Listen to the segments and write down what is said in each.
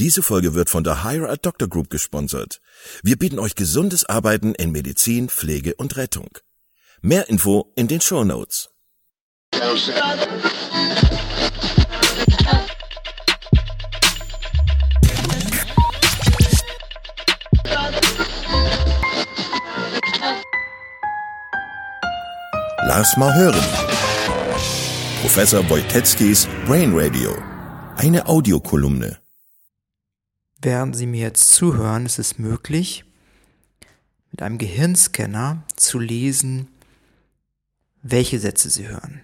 Diese Folge wird von der Hire a Doctor Group gesponsert. Wir bieten euch gesundes Arbeiten in Medizin, Pflege und Rettung. Mehr Info in den Show Notes. Lass mal hören. Professor Wojteckis Brain Radio. Eine Audiokolumne. Während Sie mir jetzt zuhören, ist es möglich, mit einem Gehirnscanner zu lesen, welche Sätze Sie hören.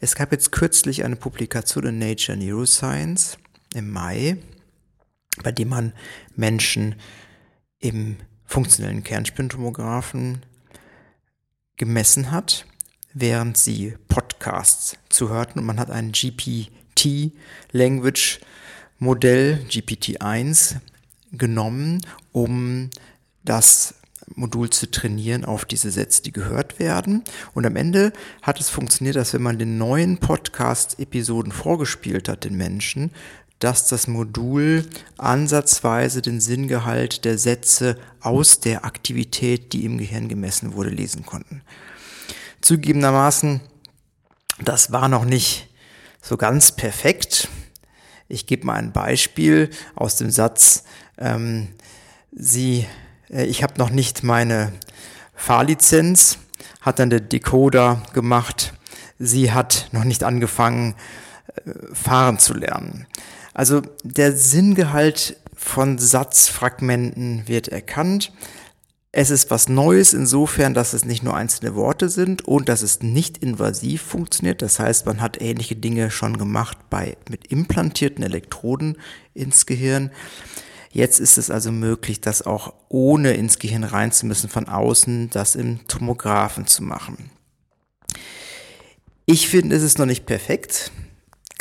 Es gab jetzt kürzlich eine Publikation in Nature Neuroscience im Mai, bei dem man Menschen im funktionellen Kernspintomographen gemessen hat, während sie Podcasts zuhörten und man hat ein GPT Language Modell GPT-1 genommen, um das Modul zu trainieren auf diese Sätze, die gehört werden. Und am Ende hat es funktioniert, dass wenn man den neuen Podcast-Episoden vorgespielt hat, den Menschen, dass das Modul ansatzweise den Sinngehalt der Sätze aus der Aktivität, die im Gehirn gemessen wurde, lesen konnten. Zugegebenermaßen, das war noch nicht so ganz perfekt. Ich gebe mal ein Beispiel aus dem Satz, ähm, Sie, äh, ich habe noch nicht meine Fahrlizenz, hat dann der Decoder gemacht, sie hat noch nicht angefangen, äh, fahren zu lernen. Also der Sinngehalt von Satzfragmenten wird erkannt. Es ist was Neues insofern, dass es nicht nur einzelne Worte sind und dass es nicht invasiv funktioniert. Das heißt, man hat ähnliche Dinge schon gemacht bei, mit implantierten Elektroden ins Gehirn. Jetzt ist es also möglich, das auch ohne ins Gehirn rein zu müssen von außen, das im Tomographen zu machen. Ich finde, es ist noch nicht perfekt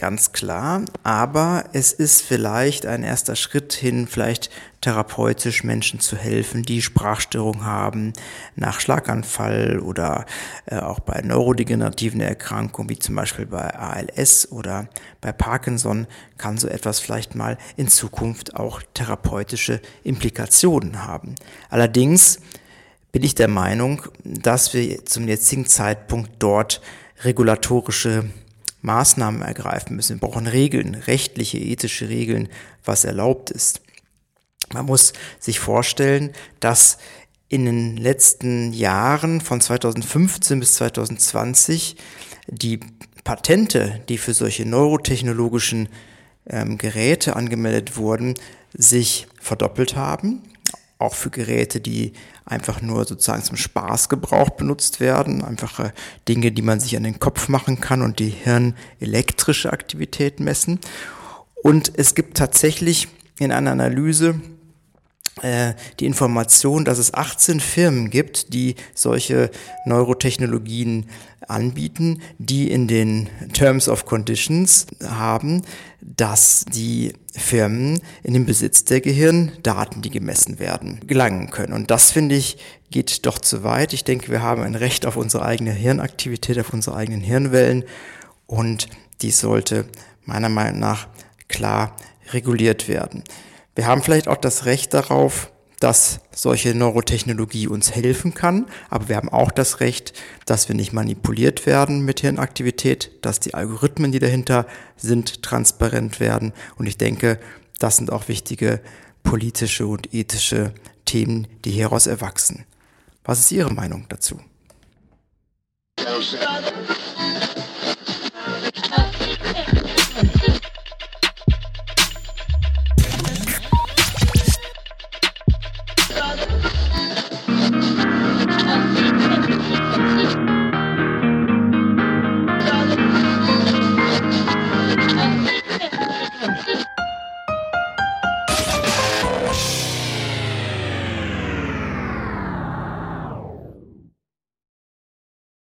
ganz klar, aber es ist vielleicht ein erster Schritt hin, vielleicht therapeutisch Menschen zu helfen, die Sprachstörung haben, nach Schlaganfall oder äh, auch bei neurodegenerativen Erkrankungen, wie zum Beispiel bei ALS oder bei Parkinson, kann so etwas vielleicht mal in Zukunft auch therapeutische Implikationen haben. Allerdings bin ich der Meinung, dass wir zum jetzigen Zeitpunkt dort regulatorische Maßnahmen ergreifen müssen. Wir brauchen Regeln, rechtliche, ethische Regeln, was erlaubt ist. Man muss sich vorstellen, dass in den letzten Jahren von 2015 bis 2020 die Patente, die für solche neurotechnologischen ähm, Geräte angemeldet wurden, sich verdoppelt haben auch für Geräte, die einfach nur sozusagen zum Spaßgebrauch benutzt werden, einfache Dinge, die man sich an den Kopf machen kann und die hirnelektrische Aktivität messen. Und es gibt tatsächlich in einer Analyse die Information, dass es 18 Firmen gibt, die solche Neurotechnologien anbieten, die in den Terms of Conditions haben, dass die Firmen in den Besitz der Gehirndaten, die gemessen werden, gelangen können. Und das finde ich geht doch zu weit. Ich denke, wir haben ein Recht auf unsere eigene Hirnaktivität, auf unsere eigenen Hirnwellen und dies sollte meiner Meinung nach klar reguliert werden. Wir haben vielleicht auch das Recht darauf, dass solche Neurotechnologie uns helfen kann, aber wir haben auch das Recht, dass wir nicht manipuliert werden mit Hirnaktivität, dass die Algorithmen, die dahinter sind, transparent werden. Und ich denke, das sind auch wichtige politische und ethische Themen, die hieraus erwachsen. Was ist Ihre Meinung dazu?